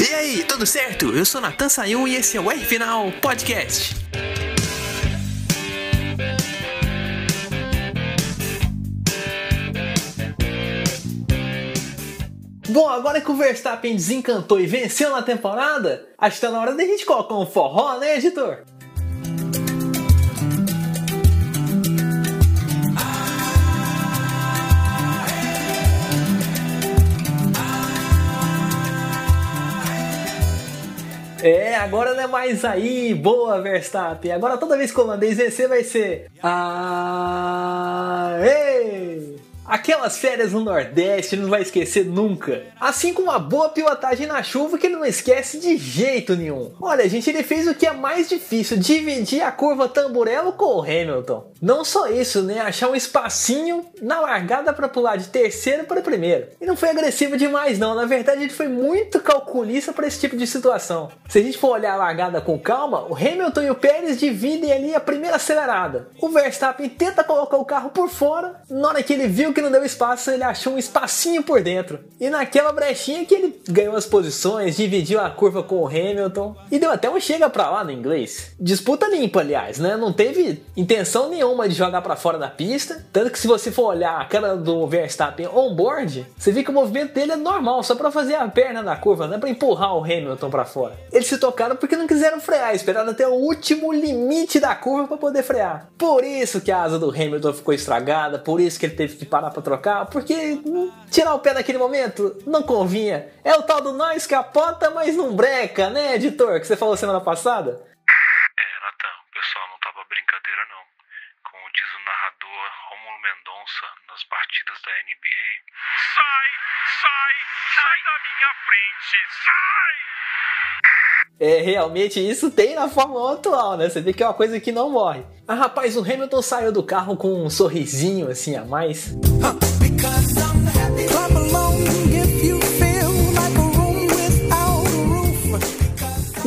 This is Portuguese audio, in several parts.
E aí, tudo certo? Eu sou Natan Sayun e esse é o R Final Podcast. Bom, agora que o Verstappen desencantou e venceu na temporada, acho que tá na hora da gente colocar um forró, né, editor? É, agora não é mais aí, boa Verstappen. Agora toda vez que o holandês vencer vai ser. Ei! Aquelas férias no Nordeste não vai esquecer nunca. Assim como a boa pilotagem na chuva que ele não esquece de jeito nenhum. Olha, gente, ele fez o que é mais difícil: dividir a curva tamburelo com o Hamilton. Não só isso, né? Achar um espacinho na largada para pular de terceiro para primeiro. E não foi agressivo demais, não. Na verdade, ele foi muito calculista para esse tipo de situação. Se a gente for olhar a largada com calma, o Hamilton e o Pérez dividem ali a primeira acelerada. O Verstappen tenta colocar o carro por fora. Na hora que ele viu que que não deu espaço, ele achou um espacinho por dentro. E naquela brechinha que ele ganhou as posições, dividiu a curva com o Hamilton e deu até um chega pra lá no inglês. Disputa limpa, aliás, né? Não teve intenção nenhuma de jogar para fora da pista. Tanto que se você for olhar a cara do Verstappen on-board, você vê que o movimento dele é normal, só para fazer a perna na curva, não é pra empurrar o Hamilton para fora. Eles se tocaram porque não quiseram frear, esperaram até o último limite da curva para poder frear. Por isso que a asa do Hamilton ficou estragada, por isso que ele teve que parar para trocar, porque tirar o pé naquele momento não convinha. É o tal do nós capota, mas não breca, né, editor? Que você falou semana passada? É, Natan, o pessoal não tava brincadeira não. Como diz o narrador Romulo Mendonça partidas da NBA. Sai, sai, sai da minha frente, sai! É, realmente isso tem na Fórmula 1 atual, né? Você vê que é uma coisa que não morre. Ah, rapaz, o Hamilton saiu do carro com um sorrisinho assim a mais.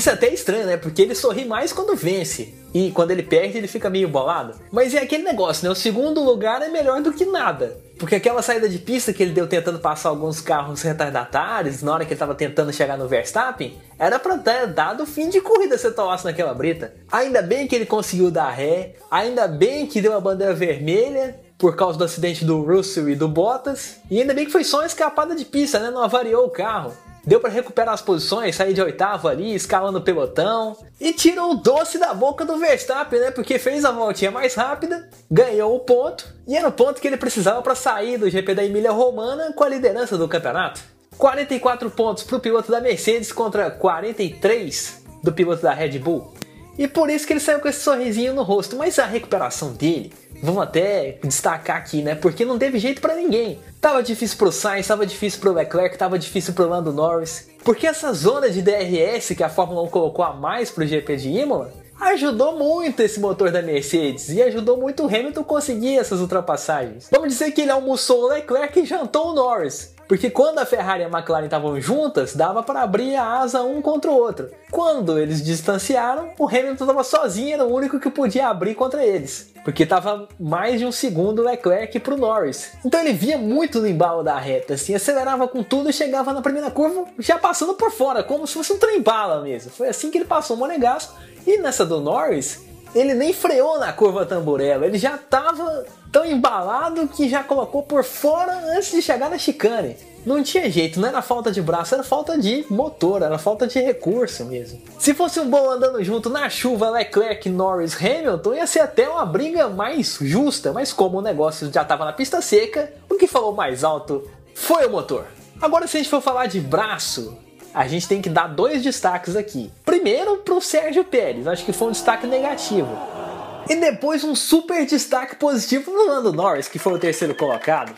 Isso é até estranho, né? Porque ele sorri mais quando vence. E quando ele perde, ele fica meio bolado. Mas é aquele negócio, né? O segundo lugar é melhor do que nada. Porque aquela saída de pista que ele deu tentando passar alguns carros retardatários, na hora que ele estava tentando chegar no Verstappen, era para ter dado fim de corrida se tomasse naquela brita. Ainda bem que ele conseguiu dar ré, ainda bem que deu a bandeira vermelha, por causa do acidente do Russell e do Bottas. E ainda bem que foi só uma escapada de pista, né? Não avariou o carro. Deu para recuperar as posições, sair de oitavo ali, escalando o pelotão. E tirou o doce da boca do Verstappen, né? Porque fez a voltinha mais rápida, ganhou o ponto. E era o ponto que ele precisava para sair do GP da Emília Romana com a liderança do campeonato. 44 pontos para o piloto da Mercedes contra 43 do piloto da Red Bull. E por isso que ele saiu com esse sorrisinho no rosto. Mas a recuperação dele Vamos até destacar aqui, né? Porque não teve jeito para ninguém. Tava difícil pro Sainz, tava difícil pro Leclerc, tava difícil pro Lando Norris. Porque essa zona de DRS que a Fórmula 1 colocou a mais pro GP de Imola ajudou muito esse motor da Mercedes e ajudou muito o Hamilton conseguir essas ultrapassagens. Vamos dizer que ele almoçou o Leclerc e jantou o Norris. Porque quando a Ferrari e a McLaren estavam juntas, dava para abrir a asa um contra o outro. Quando eles distanciaram, o Hamilton estava sozinho, era o único que podia abrir contra eles. Porque estava mais de um segundo Leclerc para o Norris. Então ele via muito no embalo da reta, assim, acelerava com tudo e chegava na primeira curva já passando por fora, como se fosse um trem-bala mesmo. Foi assim que ele passou o Monegasco. E nessa do Norris, ele nem freou na curva tamborela, ele já estava tão embalado que já colocou por fora antes de chegar na chicane. Não tinha jeito, não era falta de braço, era falta de motor, era falta de recurso mesmo. Se fosse um bom andando junto na chuva, Leclerc, Norris, Hamilton, ia ser até uma briga mais justa, mas como o negócio já estava na pista seca, o que falou mais alto foi o motor. Agora, se a gente for falar de braço, a gente tem que dar dois destaques aqui. Primeiro para o Sérgio Pérez, acho que foi um destaque negativo. E depois um super destaque positivo no Lando Norris, que foi o terceiro colocado.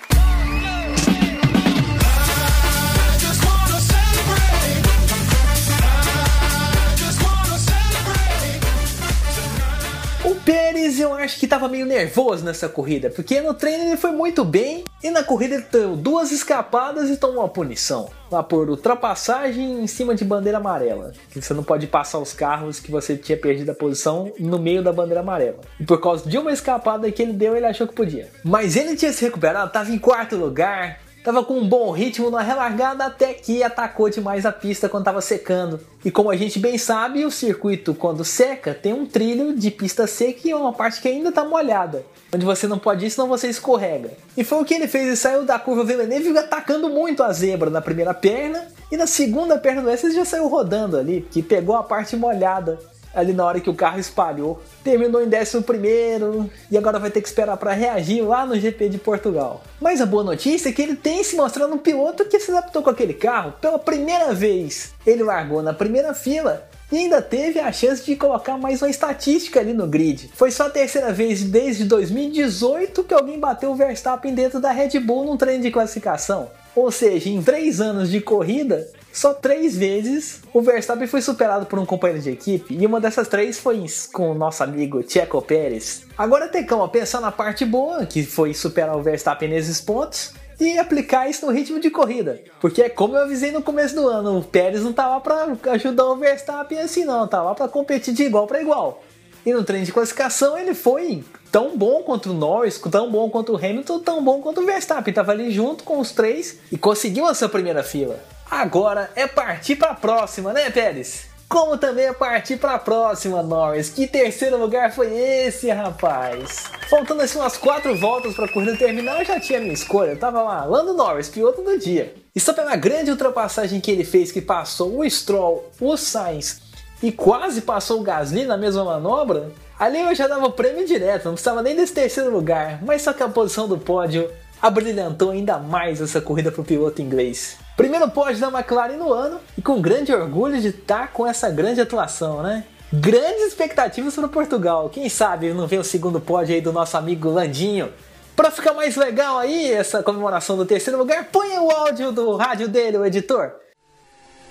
Pérez eu acho que estava meio nervoso nessa corrida, porque no treino ele foi muito bem e na corrida ele deu duas escapadas e tomou uma punição. Lá por ultrapassagem em cima de bandeira amarela. Que você não pode passar os carros que você tinha perdido a posição no meio da bandeira amarela. E por causa de uma escapada que ele deu, ele achou que podia. Mas ele tinha se recuperado, estava em quarto lugar, Tava com um bom ritmo na relargada até que atacou demais a pista quando tava secando. E como a gente bem sabe, o circuito quando seca tem um trilho de pista seca e uma parte que ainda tá molhada. Onde você não pode ir, senão você escorrega. E foi o que ele fez, ele saiu da curva Villeneuve atacando muito a zebra na primeira perna. E na segunda perna do S já saiu rodando ali, que pegou a parte molhada ali na hora que o carro espalhou. Terminou em 11 e agora vai ter que esperar para reagir lá no GP de Portugal. Mas a boa notícia é que ele tem se mostrando um piloto que se adaptou com aquele carro pela primeira vez. Ele largou na primeira fila e ainda teve a chance de colocar mais uma estatística ali no grid. Foi só a terceira vez desde 2018 que alguém bateu o Verstappen dentro da Red Bull num treino de classificação. Ou seja, em três anos de corrida, só três vezes o Verstappen foi superado por um companheiro de equipe e uma dessas três foi com o nosso amigo Checo Pérez. Agora tem calma, pensar na parte boa, que foi superar o Verstappen nesses pontos, e aplicar isso no ritmo de corrida. Porque como eu avisei no começo do ano, o Pérez não tava para ajudar o Verstappen assim não, tava para competir de igual para igual. E no treino de classificação ele foi tão bom quanto o Norris, tão bom quanto o Hamilton, tão bom quanto o Verstappen. Tava ali junto com os três e conseguiu a sua primeira fila. Agora é partir para a próxima, né, Pérez? Como também é partir para a próxima, Norris. Que terceiro lugar foi esse, rapaz? Faltando assim umas quatro voltas para a corrida terminar, eu já tinha minha escolha. Eu tava lá, Lando Norris, piloto do dia. E só pela grande ultrapassagem que ele fez, que passou o Stroll, o Sainz e quase passou o Gasly na mesma manobra, ali eu já dava o prêmio direto, não precisava nem desse terceiro lugar. Mas só que a posição do pódio abrilhantou ainda mais essa corrida para o piloto inglês. Primeiro pódio da McLaren no ano e com grande orgulho de estar tá com essa grande atuação, né? Grandes expectativas para Portugal. Quem sabe não vem o segundo pódio aí do nosso amigo Landinho. Para ficar mais legal aí essa comemoração do terceiro lugar, põe o áudio do rádio dele, o editor.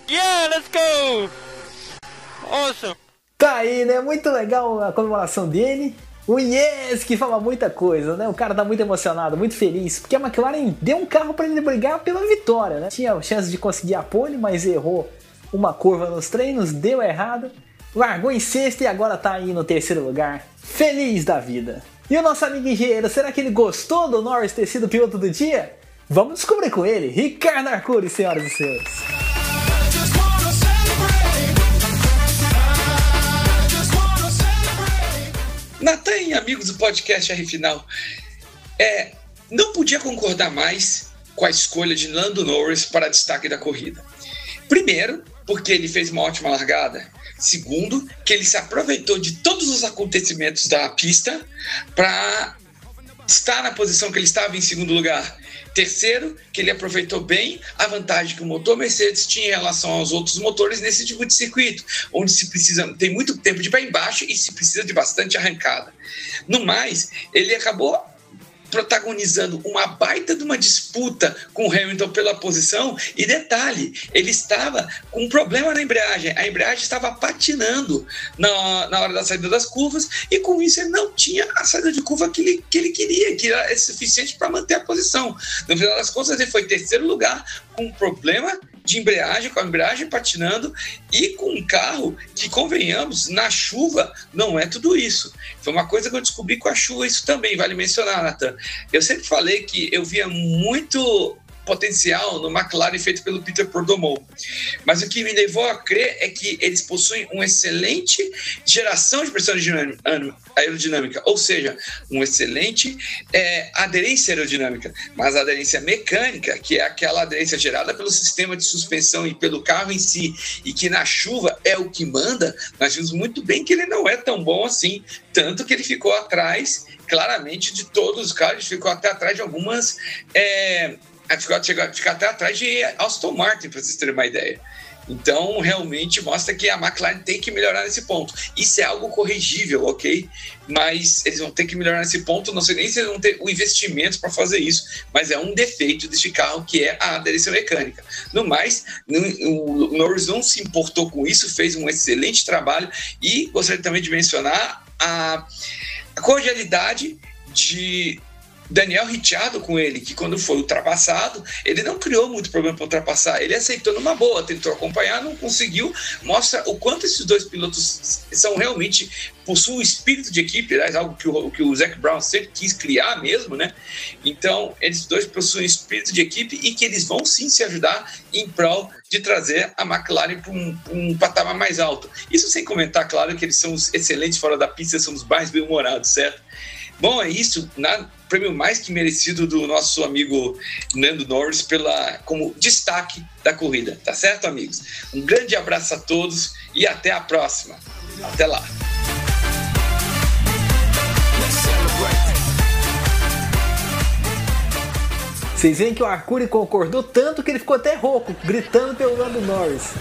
Yeah, let's go! Awesome! Tá aí, né? Muito legal a comemoração dele. O Yes, que fala muita coisa, né? O cara tá muito emocionado, muito feliz, porque a McLaren deu um carro para ele brigar pela vitória, né? Tinha chance de conseguir a pole, mas errou uma curva nos treinos, deu errado, largou em sexto e agora tá aí no terceiro lugar, feliz da vida. E o nosso amigo engenheiro, será que ele gostou do Norris ter sido piloto do dia? Vamos descobrir com ele, Ricardo Arcuri, senhoras e senhores. Amigos do podcast R Final, é, não podia concordar mais com a escolha de Lando Norris para destaque da corrida. Primeiro, porque ele fez uma ótima largada. Segundo, que ele se aproveitou de todos os acontecimentos da pista para estar na posição que ele estava em segundo lugar. Terceiro, que ele aproveitou bem a vantagem que o motor Mercedes tinha em relação aos outros motores nesse tipo de circuito, onde se precisa tem muito tempo de pé embaixo e se precisa de bastante arrancada. No mais, ele acabou protagonizando uma baita de uma disputa com o Hamilton pela posição. E detalhe, ele estava com um problema na embreagem. A embreagem estava patinando na, na hora da saída das curvas, e com isso ele não tinha a saída de curva que ele, que ele queria, que era suficiente para manter a posição. No final das contas, ele foi terceiro lugar com um problema de embreagem, com a embreagem patinando e com um carro que, convenhamos, na chuva não é tudo isso. Foi uma coisa que eu descobri com a chuva, isso também vale mencionar, Nathan. Eu sempre falei que eu via muito potencial no McLaren feito pelo Peter Perdomo. Mas o que me levou a crer é que eles possuem uma excelente geração de pressão aerodinâmica, ou seja, uma excelente é, aderência aerodinâmica. Mas a aderência mecânica, que é aquela aderência gerada pelo sistema de suspensão e pelo carro em si, e que na chuva é o que manda, nós vimos muito bem que ele não é tão bom assim, tanto que ele ficou atrás claramente de todos os carros, ficou até atrás de algumas é, chegou, ficar até atrás de Aston Martin, para vocês terem uma ideia. Então, realmente mostra que a McLaren tem que melhorar nesse ponto. Isso é algo corrigível, ok? Mas eles vão ter que melhorar nesse ponto. Não sei nem se eles vão ter o investimento para fazer isso, mas é um defeito deste carro que é a aderência mecânica. No mais, o Norris não se importou com isso, fez um excelente trabalho e gostaria também de mencionar a cordialidade de Daniel Ricciardo com ele, que quando foi ultrapassado, ele não criou muito problema para ultrapassar, ele aceitou numa boa, tentou acompanhar, não conseguiu, mostra o quanto esses dois pilotos são realmente possuem espírito de equipe, aliás, algo que o, que o Zac Brown sempre quis criar mesmo, né? Então, eles dois possuem espírito de equipe e que eles vão sim se ajudar em prol de trazer a McLaren para um, um, patamar mais alto. Isso sem comentar, claro, que eles são excelentes fora da pista, são os mais bem-humorados, certo? Bom, é isso. Na, prêmio mais que merecido do nosso amigo Nando Norris pela, como destaque da corrida. Tá certo, amigos? Um grande abraço a todos e até a próxima. Até lá. Vocês veem que o Arcuri concordou tanto que ele ficou até rouco, gritando pelo Lando Norris.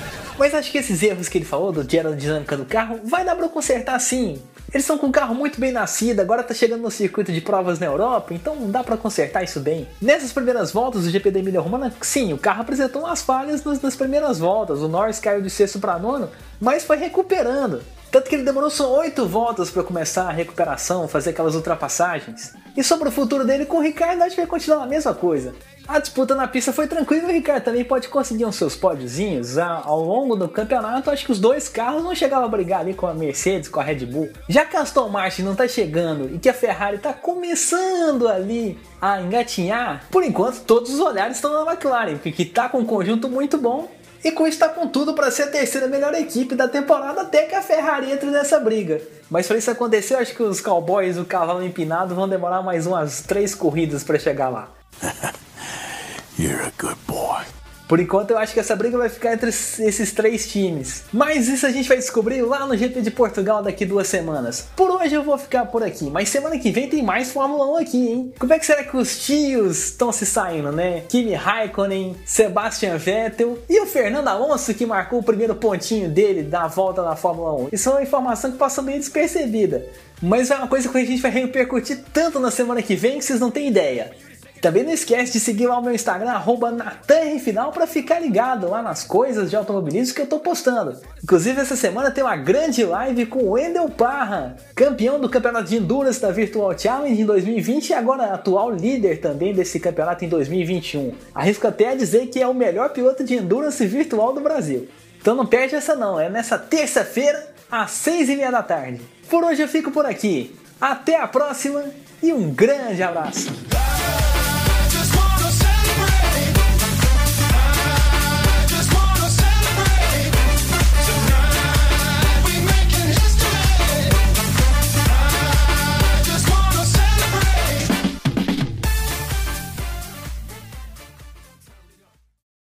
Mas acho que esses erros que ele falou do de aerodinâmica do carro vai dar para consertar sim. Eles estão com um carro muito bem nascido, agora tá chegando no circuito de provas na Europa, então dá para consertar isso bem. Nessas primeiras voltas do GP da Emília Romana, sim, o carro apresentou umas falhas nas, nas primeiras voltas. O Norris caiu de sexto para nono, mas foi recuperando. Tanto que ele demorou só oito voltas para começar a recuperação, fazer aquelas ultrapassagens. E sobre o futuro dele com o Ricardo, acho que vai continuar a mesma coisa. A disputa na pista foi tranquila e o Ricardo também pode conseguir uns seus pódiozinhos ao longo do campeonato. Acho que os dois carros não chegavam a brigar ali com a Mercedes, com a Red Bull. Já que a Aston Martin não está chegando e que a Ferrari está começando ali a engatinhar, por enquanto todos os olhares estão na McLaren, porque está com um conjunto muito bom e com isso está com tudo para ser a terceira melhor equipe da temporada até que a Ferrari entre nessa briga. Mas para isso acontecer, acho que os Cowboys, o cavalo empinado, vão demorar mais umas três corridas para chegar lá. You're a good boy. Por enquanto eu acho que essa briga vai ficar entre esses três times. Mas isso a gente vai descobrir lá no GP de Portugal daqui duas semanas. Por hoje eu vou ficar por aqui, mas semana que vem tem mais Fórmula 1 aqui, hein? Como é que será que os tios estão se saindo, né? Kimi Raikkonen, Sebastian Vettel e o Fernando Alonso que marcou o primeiro pontinho dele da volta na Fórmula 1. Isso é uma informação que passou meio despercebida. Mas é uma coisa que a gente vai repercutir tanto na semana que vem que vocês não têm ideia. Também não esquece de seguir lá o meu Instagram, arroba Final, para ficar ligado lá nas coisas de automobilismo que eu tô postando. Inclusive, essa semana tem uma grande live com o Wendel Parra, campeão do campeonato de Endurance da Virtual Challenge em 2020 e agora atual líder também desse campeonato em 2021. Arrisco até a dizer que é o melhor piloto de Endurance virtual do Brasil. Então não perde essa não, é nessa terça-feira, às seis e meia da tarde. Por hoje eu fico por aqui. Até a próxima e um grande abraço!